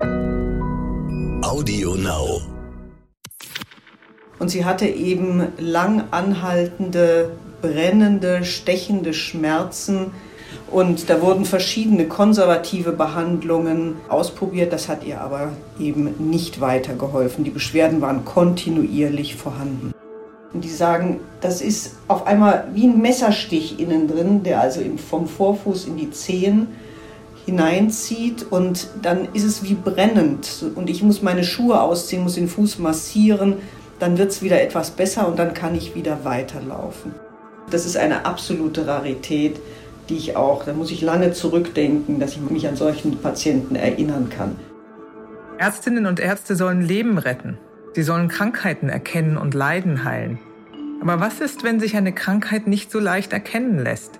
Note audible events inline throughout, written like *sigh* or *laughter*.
Audio Now. Und sie hatte eben lang anhaltende, brennende, stechende Schmerzen. Und da wurden verschiedene konservative Behandlungen ausprobiert. Das hat ihr aber eben nicht weitergeholfen. Die Beschwerden waren kontinuierlich vorhanden. Und die sagen, das ist auf einmal wie ein Messerstich innen drin, der also vom Vorfuß in die Zehen hineinzieht und dann ist es wie brennend und ich muss meine Schuhe ausziehen, muss den Fuß massieren, dann wird es wieder etwas besser und dann kann ich wieder weiterlaufen. Das ist eine absolute Rarität, die ich auch, da muss ich lange zurückdenken, dass ich mich an solchen Patienten erinnern kann. Ärztinnen und Ärzte sollen Leben retten. Sie sollen Krankheiten erkennen und Leiden heilen. Aber was ist, wenn sich eine Krankheit nicht so leicht erkennen lässt?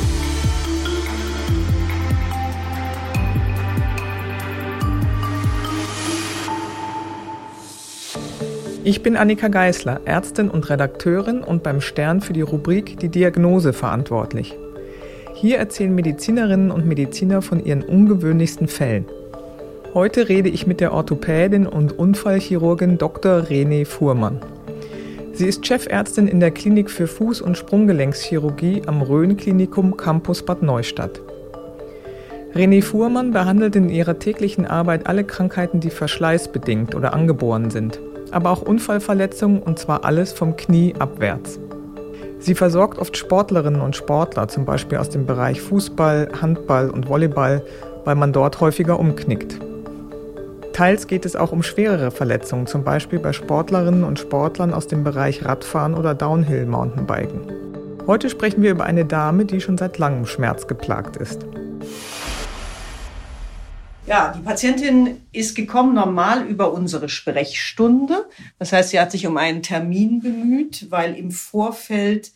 Ich bin Annika Geißler, Ärztin und Redakteurin und beim Stern für die Rubrik Die Diagnose verantwortlich. Hier erzählen Medizinerinnen und Mediziner von ihren ungewöhnlichsten Fällen. Heute rede ich mit der Orthopädin und Unfallchirurgin Dr. René Fuhrmann. Sie ist Chefärztin in der Klinik für Fuß- und Sprunggelenkschirurgie am Rhön-Klinikum Campus Bad Neustadt. René Fuhrmann behandelt in ihrer täglichen Arbeit alle Krankheiten, die verschleißbedingt oder angeboren sind aber auch Unfallverletzungen und zwar alles vom Knie abwärts. Sie versorgt oft Sportlerinnen und Sportler, zum Beispiel aus dem Bereich Fußball, Handball und Volleyball, weil man dort häufiger umknickt. Teils geht es auch um schwerere Verletzungen, zum Beispiel bei Sportlerinnen und Sportlern aus dem Bereich Radfahren oder Downhill-Mountainbiken. Heute sprechen wir über eine Dame, die schon seit langem Schmerz geplagt ist. Ja, die Patientin ist gekommen normal über unsere Sprechstunde. Das heißt, sie hat sich um einen Termin bemüht, weil im Vorfeld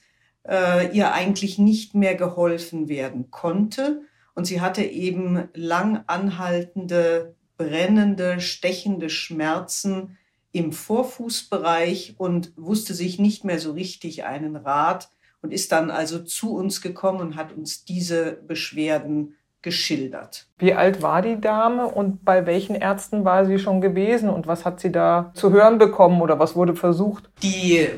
äh, ihr eigentlich nicht mehr geholfen werden konnte. Und sie hatte eben lang anhaltende, brennende, stechende Schmerzen im Vorfußbereich und wusste sich nicht mehr so richtig einen Rat und ist dann also zu uns gekommen und hat uns diese Beschwerden geschildert. Wie alt war die Dame und bei welchen Ärzten war sie schon gewesen und was hat sie da zu hören bekommen oder was wurde versucht? Die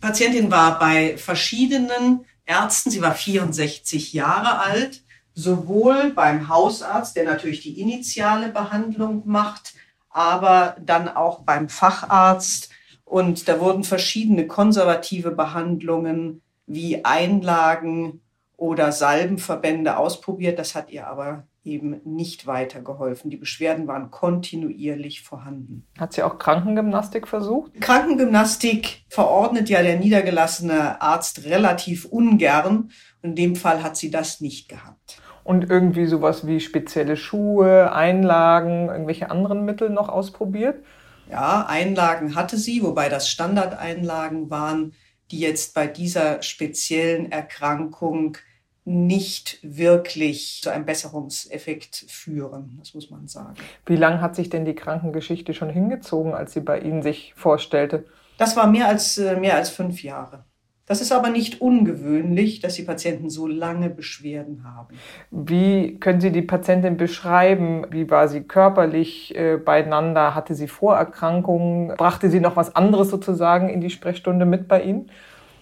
Patientin war bei verschiedenen Ärzten, sie war 64 Jahre alt, sowohl beim Hausarzt, der natürlich die initiale Behandlung macht, aber dann auch beim Facharzt. Und da wurden verschiedene konservative Behandlungen wie Einlagen, oder Salbenverbände ausprobiert. Das hat ihr aber eben nicht weitergeholfen. Die Beschwerden waren kontinuierlich vorhanden. Hat sie auch Krankengymnastik versucht? Krankengymnastik verordnet ja der niedergelassene Arzt relativ ungern. In dem Fall hat sie das nicht gehabt. Und irgendwie sowas wie spezielle Schuhe, Einlagen, irgendwelche anderen Mittel noch ausprobiert? Ja, Einlagen hatte sie, wobei das Standardeinlagen waren, die jetzt bei dieser speziellen Erkrankung nicht wirklich zu einem Besserungseffekt führen, das muss man sagen. Wie lange hat sich denn die Krankengeschichte schon hingezogen, als sie bei Ihnen sich vorstellte? Das war mehr als, äh, mehr als fünf Jahre. Das ist aber nicht ungewöhnlich, dass die Patienten so lange Beschwerden haben. Wie können Sie die Patientin beschreiben? Wie war sie körperlich äh, beieinander? Hatte sie Vorerkrankungen? Brachte sie noch was anderes sozusagen in die Sprechstunde mit bei Ihnen?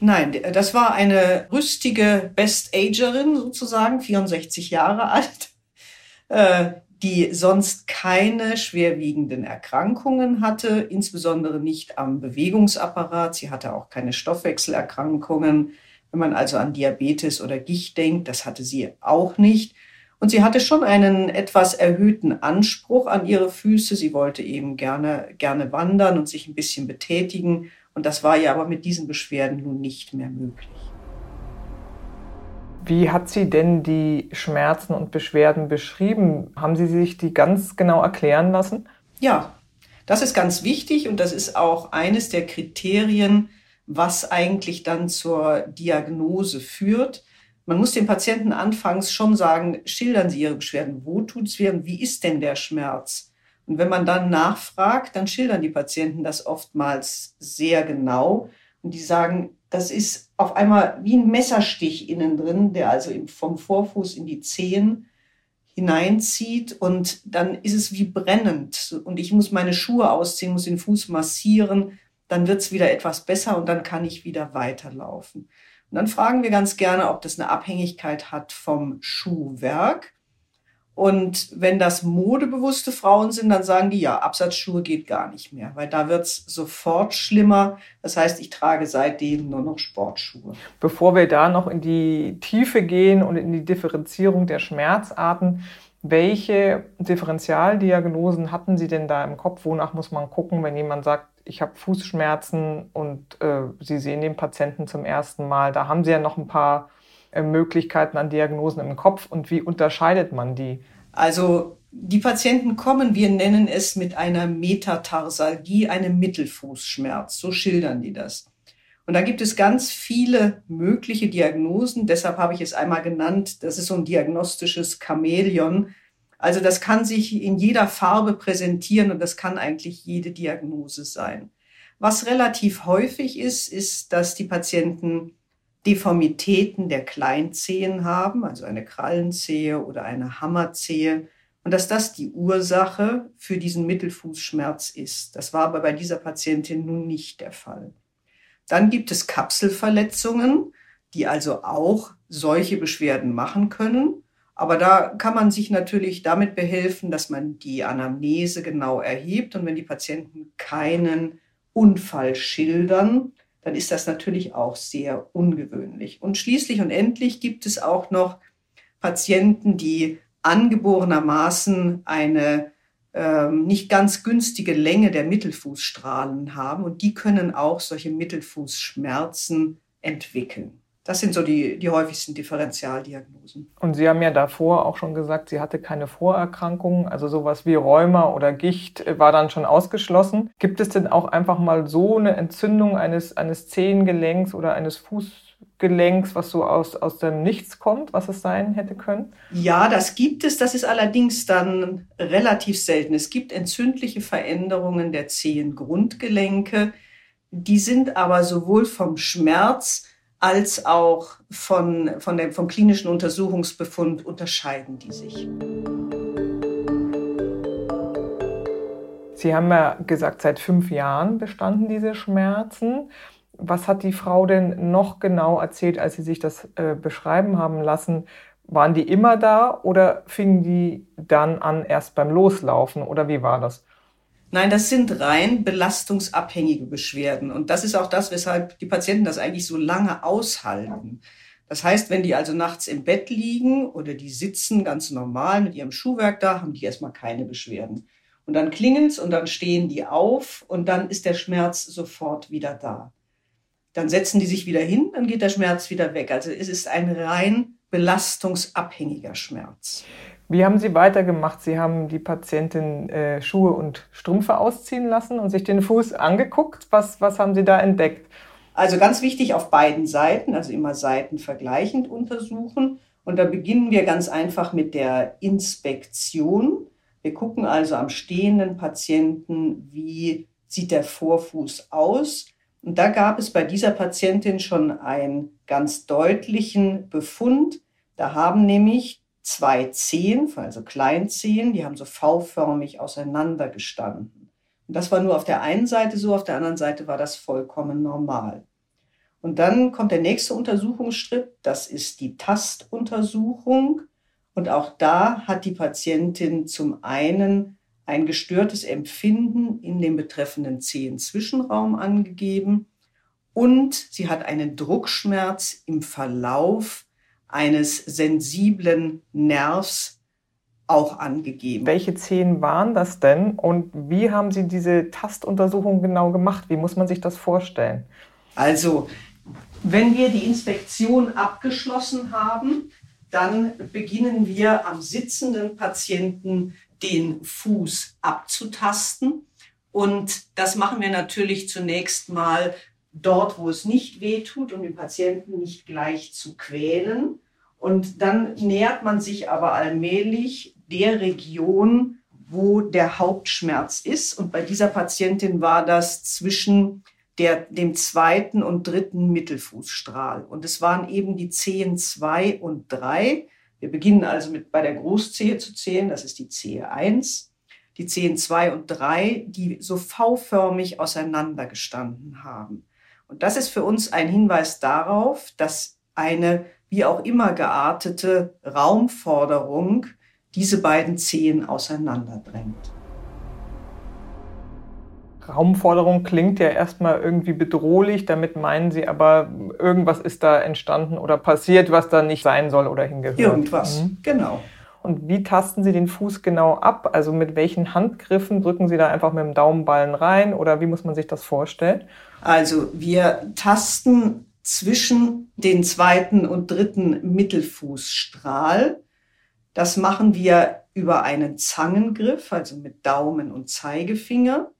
Nein, das war eine rüstige Best-Agerin sozusagen, 64 Jahre *laughs* alt, äh, die sonst keine schwerwiegenden Erkrankungen hatte, insbesondere nicht am Bewegungsapparat. Sie hatte auch keine Stoffwechselerkrankungen. Wenn man also an Diabetes oder Gicht denkt, das hatte sie auch nicht. Und sie hatte schon einen etwas erhöhten Anspruch an ihre Füße. Sie wollte eben gerne, gerne wandern und sich ein bisschen betätigen. Und das war ja aber mit diesen Beschwerden nun nicht mehr möglich. Wie hat sie denn die Schmerzen und Beschwerden beschrieben? Haben Sie sich die ganz genau erklären lassen? Ja, das ist ganz wichtig und das ist auch eines der Kriterien, was eigentlich dann zur Diagnose führt. Man muss dem Patienten anfangs schon sagen, schildern Sie Ihre Beschwerden. Wo tut es weh und wie ist denn der Schmerz? Und wenn man dann nachfragt, dann schildern die Patienten das oftmals sehr genau. Und die sagen, das ist auf einmal wie ein Messerstich innen drin, der also vom Vorfuß in die Zehen hineinzieht und dann ist es wie brennend und ich muss meine Schuhe ausziehen, muss den Fuß massieren, dann wird es wieder etwas besser und dann kann ich wieder weiterlaufen. Und dann fragen wir ganz gerne, ob das eine Abhängigkeit hat vom Schuhwerk. Und wenn das modebewusste Frauen sind, dann sagen die, ja, Absatzschuhe geht gar nicht mehr, weil da wird es sofort schlimmer. Das heißt, ich trage seitdem nur noch Sportschuhe. Bevor wir da noch in die Tiefe gehen und in die Differenzierung der Schmerzarten, welche Differentialdiagnosen hatten Sie denn da im Kopf? Wonach muss man gucken, wenn jemand sagt, ich habe Fußschmerzen und äh, Sie sehen den Patienten zum ersten Mal? Da haben Sie ja noch ein paar Möglichkeiten an Diagnosen im Kopf und wie unterscheidet man die? Also die Patienten kommen, wir nennen es mit einer Metatarsalgie, einem Mittelfußschmerz, so schildern die das. Und da gibt es ganz viele mögliche Diagnosen, deshalb habe ich es einmal genannt, das ist so ein diagnostisches Chamäleon. Also das kann sich in jeder Farbe präsentieren und das kann eigentlich jede Diagnose sein. Was relativ häufig ist, ist, dass die Patienten Deformitäten der Kleinzehen haben, also eine Krallenzehe oder eine Hammerzehe, und dass das die Ursache für diesen Mittelfußschmerz ist. Das war aber bei dieser Patientin nun nicht der Fall. Dann gibt es Kapselverletzungen, die also auch solche Beschwerden machen können. Aber da kann man sich natürlich damit behelfen, dass man die Anamnese genau erhebt. Und wenn die Patienten keinen Unfall schildern, dann ist das natürlich auch sehr ungewöhnlich. Und schließlich und endlich gibt es auch noch Patienten, die angeborenermaßen eine ähm, nicht ganz günstige Länge der Mittelfußstrahlen haben und die können auch solche Mittelfußschmerzen entwickeln. Das sind so die, die häufigsten Differentialdiagnosen. Und Sie haben ja davor auch schon gesagt, sie hatte keine Vorerkrankungen, also sowas wie Rheuma oder Gicht war dann schon ausgeschlossen. Gibt es denn auch einfach mal so eine Entzündung eines, eines Zehengelenks oder eines Fußgelenks, was so aus, aus dem Nichts kommt, was es sein hätte können? Ja, das gibt es. Das ist allerdings dann relativ selten. Es gibt entzündliche Veränderungen der Zehengrundgelenke. Die sind aber sowohl vom Schmerz als auch von, von dem, vom klinischen Untersuchungsbefund unterscheiden die sich. Sie haben ja gesagt, seit fünf Jahren bestanden diese Schmerzen. Was hat die Frau denn noch genau erzählt, als Sie sich das äh, beschreiben haben lassen? Waren die immer da oder fingen die dann an erst beim Loslaufen oder wie war das? Nein, das sind rein belastungsabhängige Beschwerden. Und das ist auch das, weshalb die Patienten das eigentlich so lange aushalten. Das heißt, wenn die also nachts im Bett liegen oder die sitzen ganz normal mit ihrem Schuhwerk da, haben die erstmal keine Beschwerden. Und dann klingelt's und dann stehen die auf und dann ist der Schmerz sofort wieder da. Dann setzen die sich wieder hin, dann geht der Schmerz wieder weg. Also es ist ein rein belastungsabhängiger Schmerz. Wie haben Sie weitergemacht? Sie haben die Patientin äh, Schuhe und Strümpfe ausziehen lassen und sich den Fuß angeguckt. Was, was haben Sie da entdeckt? Also ganz wichtig auf beiden Seiten, also immer Seiten vergleichend untersuchen. Und da beginnen wir ganz einfach mit der Inspektion. Wir gucken also am stehenden Patienten, wie sieht der Vorfuß aus. Und da gab es bei dieser Patientin schon einen ganz deutlichen Befund. Da haben nämlich zwei Zehen, also Kleinzehen, die haben so V-förmig auseinander gestanden. Und das war nur auf der einen Seite so, auf der anderen Seite war das vollkommen normal. Und dann kommt der nächste Untersuchungsschritt, das ist die Tastuntersuchung. Und auch da hat die Patientin zum einen ein gestörtes Empfinden in dem betreffenden Zehenzwischenraum angegeben und sie hat einen Druckschmerz im Verlauf eines sensiblen Nervs auch angegeben. Welche Zehen waren das denn und wie haben Sie diese Tastuntersuchung genau gemacht? Wie muss man sich das vorstellen? Also, wenn wir die Inspektion abgeschlossen haben, dann beginnen wir am sitzenden Patienten den Fuß abzutasten. Und das machen wir natürlich zunächst mal dort, wo es nicht weh tut, um den Patienten nicht gleich zu quälen. Und dann nähert man sich aber allmählich der Region, wo der Hauptschmerz ist. Und bei dieser Patientin war das zwischen der, dem zweiten und dritten Mittelfußstrahl. Und es waren eben die Zehen zwei und drei. Wir beginnen also mit bei der Großzehe zu zählen, das ist die Zehe eins. Die Zehen zwei und drei, die so V-förmig auseinander gestanden haben. Und das ist für uns ein Hinweis darauf, dass eine wie auch immer geartete Raumforderung diese beiden Zehen auseinanderdrängt. Raumforderung klingt ja erstmal irgendwie bedrohlich, damit meinen Sie aber, irgendwas ist da entstanden oder passiert, was da nicht sein soll oder hingehört. Irgendwas, mhm. genau. Und wie tasten Sie den Fuß genau ab? Also mit welchen Handgriffen drücken Sie da einfach mit dem Daumenballen rein oder wie muss man sich das vorstellen? Also wir tasten zwischen den zweiten und dritten Mittelfußstrahl. Das machen wir über einen Zangengriff, also mit Daumen und Zeigefinger.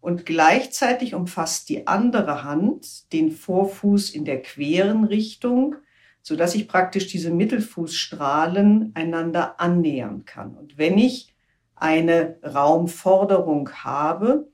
Und gleichzeitig umfasst die andere Hand den Vorfuß in der queren Richtung, so dass ich praktisch diese Mittelfußstrahlen einander annähern kann. Und wenn ich eine Raumforderung habe,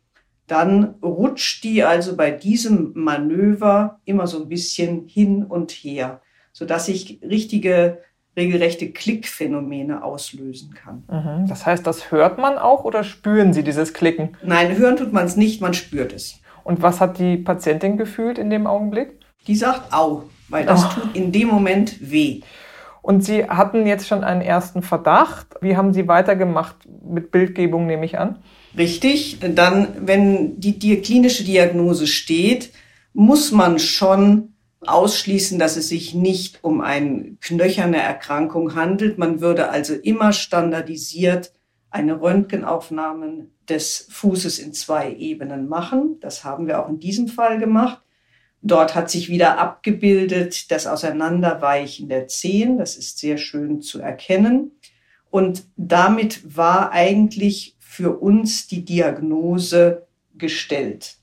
dann rutscht die also bei diesem Manöver immer so ein bisschen hin und her, so dass ich richtige regelrechte Klickphänomene auslösen kann. Mhm. Das heißt, das hört man auch oder spüren Sie dieses Klicken? Nein, hören tut man es nicht, man spürt es. Und was hat die Patientin gefühlt in dem Augenblick? Die sagt, au, weil das oh. tut in dem Moment weh. Und Sie hatten jetzt schon einen ersten Verdacht. Wie haben Sie weitergemacht mit Bildgebung, nehme ich an? Richtig. Dann, wenn die, die klinische Diagnose steht, muss man schon ausschließen, dass es sich nicht um eine knöcherne Erkrankung handelt. Man würde also immer standardisiert eine Röntgenaufnahme des Fußes in zwei Ebenen machen. Das haben wir auch in diesem Fall gemacht. Dort hat sich wieder abgebildet das Auseinanderweichen der Zehen. Das ist sehr schön zu erkennen. Und damit war eigentlich für uns die Diagnose gestellt.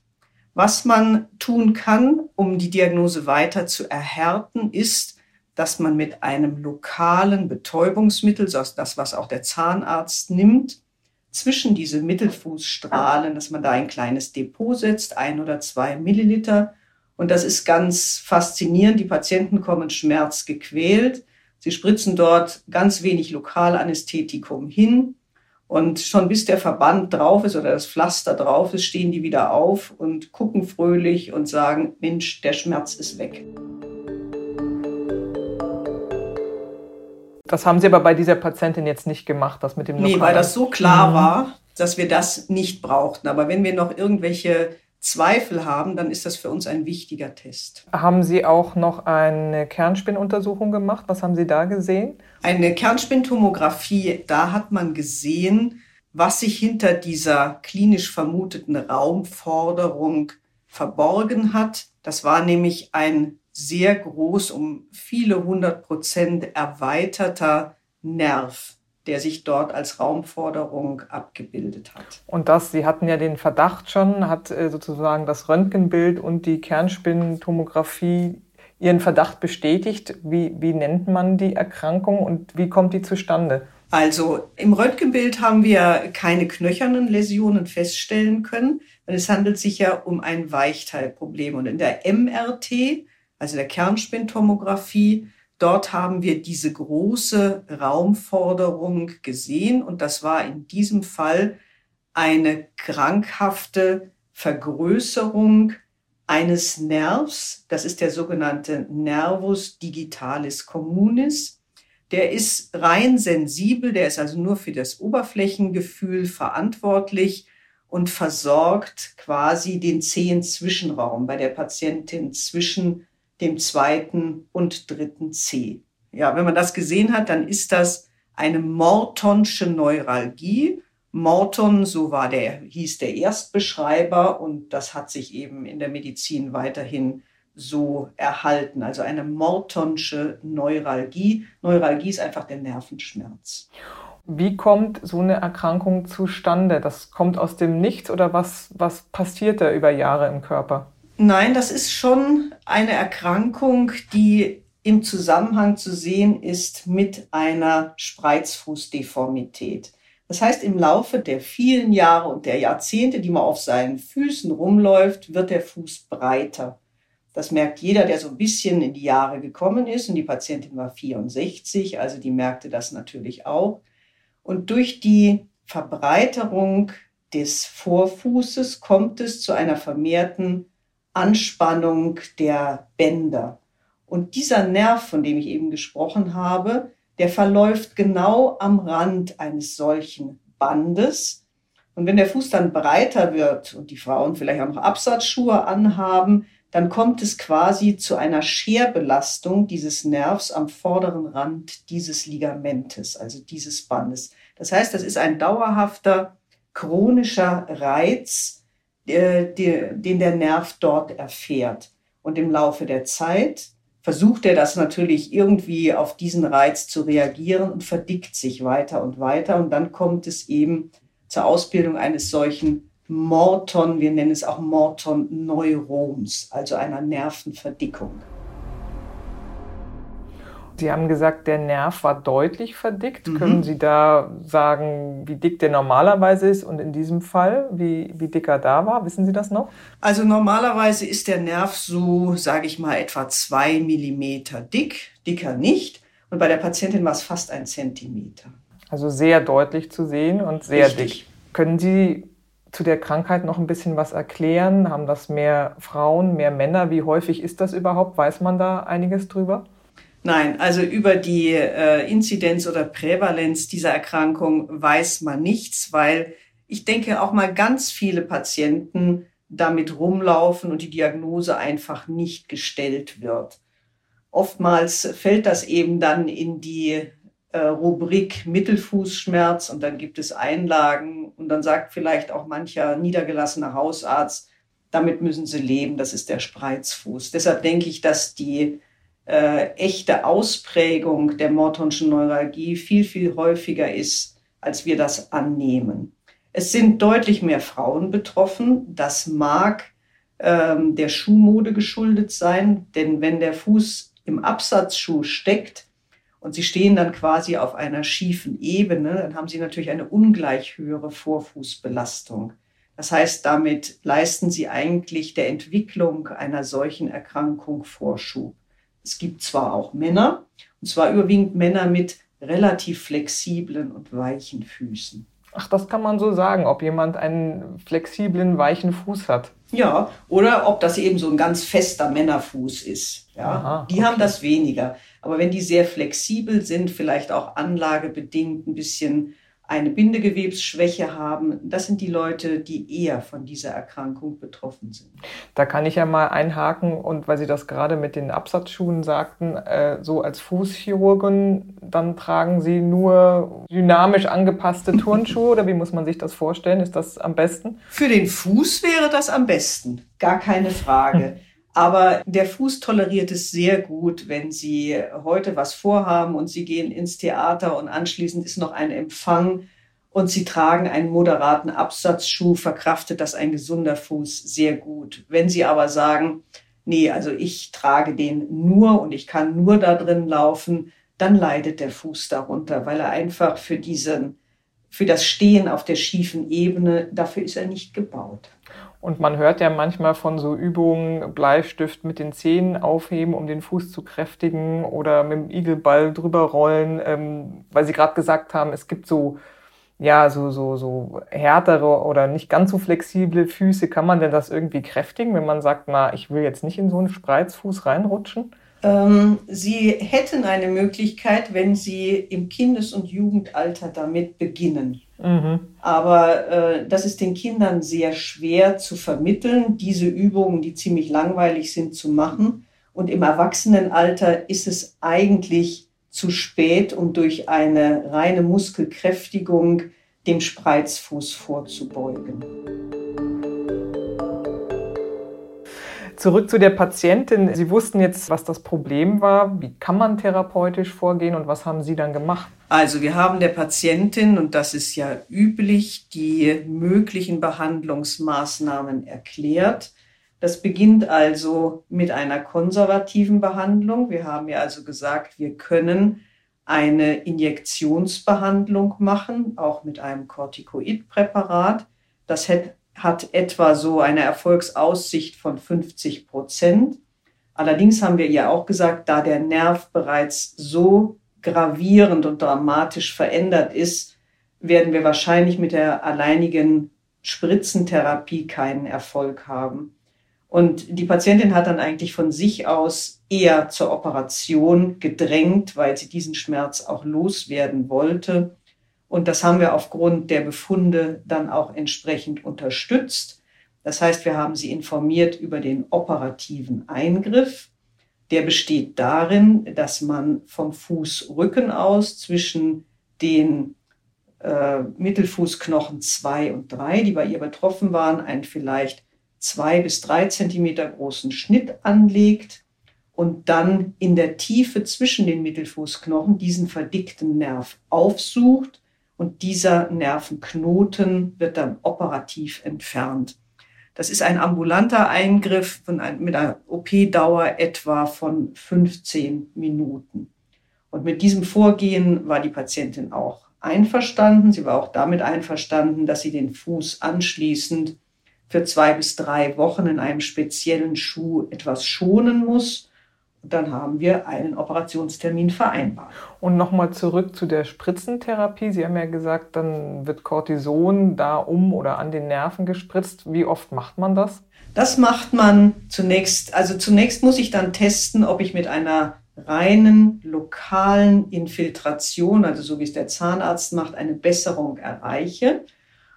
Was man tun kann, um die Diagnose weiter zu erhärten, ist, dass man mit einem lokalen Betäubungsmittel, das was auch der Zahnarzt nimmt, zwischen diese Mittelfußstrahlen, dass man da ein kleines Depot setzt, ein oder zwei Milliliter. Und das ist ganz faszinierend. Die Patienten kommen schmerzgequält. Sie spritzen dort ganz wenig Lokalanästhetikum hin und schon bis der Verband drauf ist oder das Pflaster drauf ist, stehen die wieder auf und gucken fröhlich und sagen, Mensch, der Schmerz ist weg. Das haben Sie aber bei dieser Patientin jetzt nicht gemacht, das mit dem Lokal. Nee, weil das so klar mhm. war, dass wir das nicht brauchten. Aber wenn wir noch irgendwelche Zweifel haben, dann ist das für uns ein wichtiger Test. Haben Sie auch noch eine Kernspinnuntersuchung gemacht? Was haben Sie da gesehen? Eine Kernspintomographie, da hat man gesehen, was sich hinter dieser klinisch vermuteten Raumforderung verborgen hat. Das war nämlich ein sehr groß, um viele hundert Prozent erweiterter Nerv der sich dort als Raumforderung abgebildet hat. Und das, Sie hatten ja den Verdacht schon, hat äh, sozusagen das Röntgenbild und die Kernspintomographie Ihren Verdacht bestätigt. Wie, wie nennt man die Erkrankung und wie kommt die zustande? Also im Röntgenbild haben wir keine knöchernen Läsionen feststellen können, weil es handelt sich ja um ein Weichteilproblem. Und in der MRT, also der Kernspintomographie, Dort haben wir diese große Raumforderung gesehen und das war in diesem Fall eine krankhafte Vergrößerung eines Nervs. Das ist der sogenannte Nervus digitalis communis. Der ist rein sensibel, der ist also nur für das Oberflächengefühl verantwortlich und versorgt quasi den Zehenzwischenraum bei der Patientin zwischen dem zweiten und dritten C. Ja, wenn man das gesehen hat, dann ist das eine Mortonsche Neuralgie. Morton, so war der, hieß der Erstbeschreiber und das hat sich eben in der Medizin weiterhin so erhalten. Also eine Mortonsche Neuralgie. Neuralgie ist einfach der Nervenschmerz. Wie kommt so eine Erkrankung zustande? Das kommt aus dem Nichts oder was, was passiert da über Jahre im Körper? Nein, das ist schon eine Erkrankung, die im Zusammenhang zu sehen ist mit einer Spreizfußdeformität. Das heißt, im Laufe der vielen Jahre und der Jahrzehnte, die man auf seinen Füßen rumläuft, wird der Fuß breiter. Das merkt jeder, der so ein bisschen in die Jahre gekommen ist. Und die Patientin war 64, also die merkte das natürlich auch. Und durch die Verbreiterung des Vorfußes kommt es zu einer vermehrten Anspannung der Bänder. Und dieser Nerv, von dem ich eben gesprochen habe, der verläuft genau am Rand eines solchen Bandes. Und wenn der Fuß dann breiter wird und die Frauen vielleicht auch noch Absatzschuhe anhaben, dann kommt es quasi zu einer Scherbelastung dieses Nervs am vorderen Rand dieses Ligamentes, also dieses Bandes. Das heißt, das ist ein dauerhafter chronischer Reiz, äh, den der Nerv dort erfährt. Und im Laufe der Zeit versucht er das natürlich irgendwie auf diesen Reiz zu reagieren und verdickt sich weiter und weiter. Und dann kommt es eben zur Ausbildung eines solchen Morton, wir nennen es auch Morton-Neuroms, also einer Nervenverdickung. Sie haben gesagt, der Nerv war deutlich verdickt. Mhm. Können Sie da sagen, wie dick der normalerweise ist und in diesem Fall, wie, wie dick er da war? Wissen Sie das noch? Also normalerweise ist der Nerv so, sage ich mal, etwa zwei Millimeter dick, dicker nicht. Und bei der Patientin war es fast ein Zentimeter. Also sehr deutlich zu sehen und sehr Richtig. dick. Können Sie zu der Krankheit noch ein bisschen was erklären? Haben das mehr Frauen, mehr Männer? Wie häufig ist das überhaupt? Weiß man da einiges drüber? Nein, also über die äh, Inzidenz oder Prävalenz dieser Erkrankung weiß man nichts, weil ich denke auch mal ganz viele Patienten damit rumlaufen und die Diagnose einfach nicht gestellt wird. Oftmals fällt das eben dann in die äh, Rubrik Mittelfußschmerz und dann gibt es Einlagen und dann sagt vielleicht auch mancher niedergelassener Hausarzt, damit müssen sie leben, das ist der Spreizfuß. Deshalb denke ich, dass die äh, echte Ausprägung der Mortonschen Neuralgie viel, viel häufiger ist, als wir das annehmen. Es sind deutlich mehr Frauen betroffen. Das mag ähm, der Schuhmode geschuldet sein, denn wenn der Fuß im Absatzschuh steckt und sie stehen dann quasi auf einer schiefen Ebene, dann haben sie natürlich eine ungleich höhere Vorfußbelastung. Das heißt, damit leisten sie eigentlich der Entwicklung einer solchen Erkrankung Vorschub. Es gibt zwar auch Männer, und zwar überwiegend Männer mit relativ flexiblen und weichen Füßen. Ach, das kann man so sagen, ob jemand einen flexiblen, weichen Fuß hat. Ja, oder ob das eben so ein ganz fester Männerfuß ist. Ja, Aha, die okay. haben das weniger. Aber wenn die sehr flexibel sind, vielleicht auch anlagebedingt ein bisschen eine Bindegewebsschwäche haben. Das sind die Leute, die eher von dieser Erkrankung betroffen sind. Da kann ich ja mal einhaken und weil Sie das gerade mit den Absatzschuhen sagten, äh, so als Fußchirurgen, dann tragen Sie nur dynamisch angepasste *laughs* Turnschuhe oder wie muss man sich das vorstellen? Ist das am besten? Für den Fuß wäre das am besten, gar keine Frage. *laughs* Aber der Fuß toleriert es sehr gut, wenn Sie heute was vorhaben und Sie gehen ins Theater und anschließend ist noch ein Empfang und Sie tragen einen moderaten Absatzschuh, verkraftet das ein gesunder Fuß sehr gut. Wenn Sie aber sagen, nee, also ich trage den nur und ich kann nur da drin laufen, dann leidet der Fuß darunter, weil er einfach für diesen, für das Stehen auf der schiefen Ebene, dafür ist er nicht gebaut. Und man hört ja manchmal von so Übungen, Bleistift mit den Zähnen aufheben, um den Fuß zu kräftigen oder mit dem Igelball drüber rollen, ähm, weil Sie gerade gesagt haben, es gibt so, ja, so, so, so härtere oder nicht ganz so flexible Füße. Kann man denn das irgendwie kräftigen, wenn man sagt, na, ich will jetzt nicht in so einen Spreizfuß reinrutschen? Ähm, Sie hätten eine Möglichkeit, wenn Sie im Kindes- und Jugendalter damit beginnen. Mhm. Aber äh, das ist den Kindern sehr schwer zu vermitteln, diese Übungen, die ziemlich langweilig sind, zu machen. Und im Erwachsenenalter ist es eigentlich zu spät, um durch eine reine Muskelkräftigung dem Spreizfuß vorzubeugen. Zurück zu der Patientin. Sie wussten jetzt, was das Problem war. Wie kann man therapeutisch vorgehen und was haben Sie dann gemacht? Also wir haben der Patientin, und das ist ja üblich, die möglichen Behandlungsmaßnahmen erklärt. Das beginnt also mit einer konservativen Behandlung. Wir haben ja also gesagt, wir können eine Injektionsbehandlung machen, auch mit einem Corticoidpräparat. Das hat etwa so eine Erfolgsaussicht von 50 Prozent. Allerdings haben wir ihr auch gesagt, da der Nerv bereits so gravierend und dramatisch verändert ist, werden wir wahrscheinlich mit der alleinigen Spritzentherapie keinen Erfolg haben. Und die Patientin hat dann eigentlich von sich aus eher zur Operation gedrängt, weil sie diesen Schmerz auch loswerden wollte. Und das haben wir aufgrund der Befunde dann auch entsprechend unterstützt. Das heißt, wir haben sie informiert über den operativen Eingriff. Der besteht darin, dass man vom Fußrücken aus zwischen den äh, Mittelfußknochen 2 und 3, die bei ihr betroffen waren, einen vielleicht zwei bis drei Zentimeter großen Schnitt anlegt und dann in der Tiefe zwischen den Mittelfußknochen diesen verdickten Nerv aufsucht und dieser Nervenknoten wird dann operativ entfernt. Das ist ein ambulanter Eingriff ein, mit einer OP-Dauer etwa von 15 Minuten. Und mit diesem Vorgehen war die Patientin auch einverstanden. Sie war auch damit einverstanden, dass sie den Fuß anschließend für zwei bis drei Wochen in einem speziellen Schuh etwas schonen muss dann haben wir einen Operationstermin vereinbart. Und nochmal zurück zu der Spritzentherapie. Sie haben ja gesagt, dann wird Cortison da um oder an den Nerven gespritzt. Wie oft macht man das? Das macht man zunächst, also zunächst muss ich dann testen, ob ich mit einer reinen lokalen Infiltration, also so wie es der Zahnarzt macht, eine Besserung erreiche.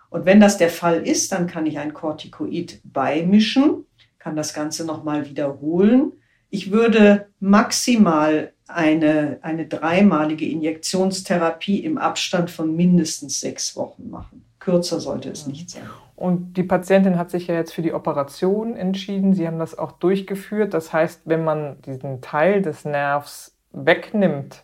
Und wenn das der Fall ist, dann kann ich ein Corticoid beimischen, kann das Ganze nochmal wiederholen ich würde maximal eine, eine dreimalige Injektionstherapie im Abstand von mindestens sechs Wochen machen. Kürzer sollte es nicht sein. Und die Patientin hat sich ja jetzt für die Operation entschieden. Sie haben das auch durchgeführt. Das heißt, wenn man diesen Teil des Nervs wegnimmt,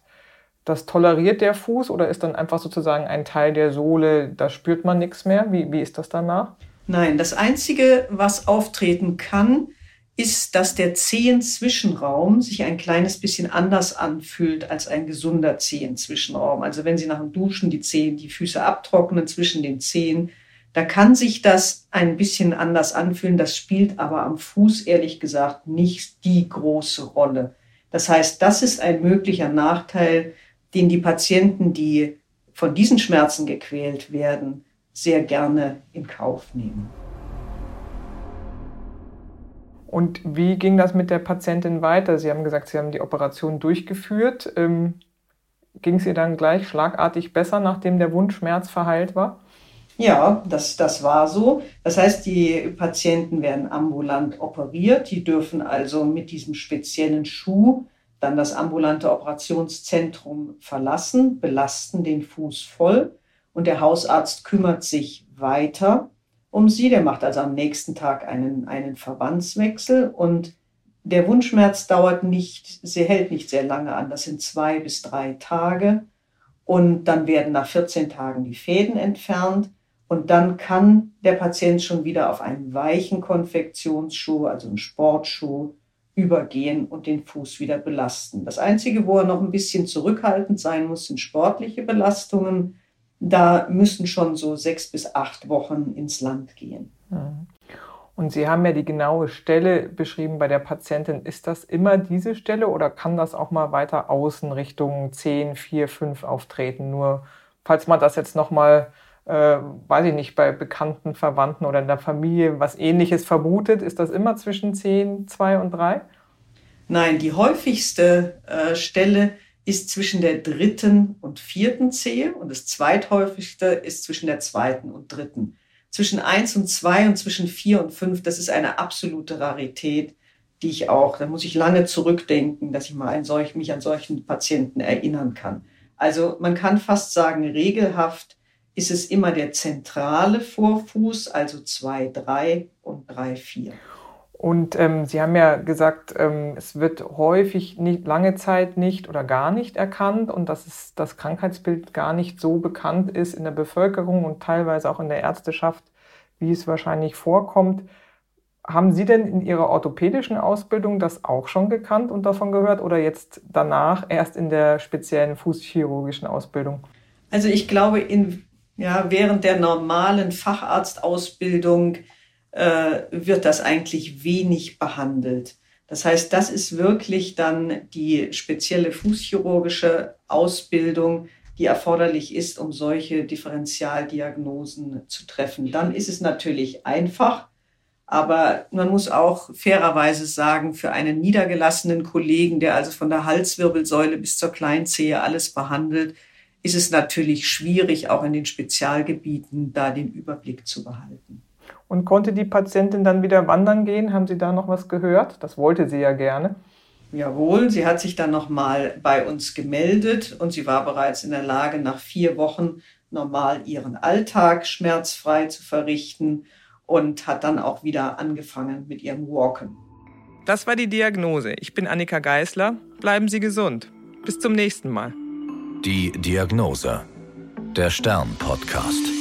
das toleriert der Fuß oder ist dann einfach sozusagen ein Teil der Sohle, da spürt man nichts mehr? Wie, wie ist das danach? Nein, das Einzige, was auftreten kann, ist, dass der Zehenzwischenraum sich ein kleines bisschen anders anfühlt als ein gesunder Zehenzwischenraum. Also wenn Sie nach dem Duschen die Zehen, die Füße abtrocknen zwischen den Zehen, da kann sich das ein bisschen anders anfühlen. Das spielt aber am Fuß ehrlich gesagt nicht die große Rolle. Das heißt, das ist ein möglicher Nachteil, den die Patienten, die von diesen Schmerzen gequält werden, sehr gerne in Kauf nehmen. Und wie ging das mit der Patientin weiter? Sie haben gesagt, Sie haben die Operation durchgeführt. Ähm, ging es ihr dann gleich schlagartig besser, nachdem der Wundschmerz verheilt war? Ja, das, das war so. Das heißt, die Patienten werden ambulant operiert. Die dürfen also mit diesem speziellen Schuh dann das ambulante Operationszentrum verlassen, belasten den Fuß voll und der Hausarzt kümmert sich weiter um sie. Der macht also am nächsten Tag einen, einen Verbandswechsel und der Wundschmerz dauert nicht, sie hält nicht sehr lange an. Das sind zwei bis drei Tage. Und dann werden nach 14 Tagen die Fäden entfernt. Und dann kann der Patient schon wieder auf einen weichen Konfektionsschuh, also einen Sportschuh, übergehen und den Fuß wieder belasten. Das Einzige, wo er noch ein bisschen zurückhaltend sein muss, sind sportliche Belastungen da müssen schon so sechs bis acht Wochen ins Land gehen. Mhm. Und Sie haben ja die genaue Stelle beschrieben bei der Patientin. Ist das immer diese Stelle oder kann das auch mal weiter außen Richtung 10, 4, 5 auftreten? Nur falls man das jetzt nochmal, äh, weiß ich nicht, bei bekannten Verwandten oder in der Familie was ähnliches vermutet, ist das immer zwischen 10, 2 und 3? Nein, die häufigste äh, Stelle ist zwischen der dritten und vierten Zehe und das zweithäufigste ist zwischen der zweiten und dritten. Zwischen eins und zwei und zwischen vier und fünf, das ist eine absolute Rarität, die ich auch, da muss ich lange zurückdenken, dass ich mal ein solch, mich an solchen Patienten erinnern kann. Also man kann fast sagen, regelhaft ist es immer der zentrale Vorfuß, also zwei, drei und drei, vier. Und ähm, Sie haben ja gesagt, ähm, es wird häufig nicht, lange Zeit nicht oder gar nicht erkannt und dass es, das Krankheitsbild gar nicht so bekannt ist in der Bevölkerung und teilweise auch in der Ärzteschaft, wie es wahrscheinlich vorkommt. Haben Sie denn in Ihrer orthopädischen Ausbildung das auch schon gekannt und davon gehört oder jetzt danach erst in der speziellen fußchirurgischen Ausbildung? Also ich glaube, in, ja, während der normalen Facharztausbildung äh, wird das eigentlich wenig behandelt. Das heißt, das ist wirklich dann die spezielle fußchirurgische Ausbildung, die erforderlich ist, um solche Differentialdiagnosen zu treffen. Dann ist es natürlich einfach, aber man muss auch fairerweise sagen, für einen niedergelassenen Kollegen, der also von der Halswirbelsäule bis zur Kleinzehe alles behandelt, ist es natürlich schwierig, auch in den Spezialgebieten da den Überblick zu behalten. Und konnte die Patientin dann wieder wandern gehen? Haben Sie da noch was gehört? Das wollte sie ja gerne. Jawohl, sie hat sich dann nochmal bei uns gemeldet und sie war bereits in der Lage, nach vier Wochen normal ihren Alltag schmerzfrei zu verrichten und hat dann auch wieder angefangen mit ihrem Walken. Das war die Diagnose. Ich bin Annika Geißler. Bleiben Sie gesund. Bis zum nächsten Mal. Die Diagnose. Der Stern-Podcast.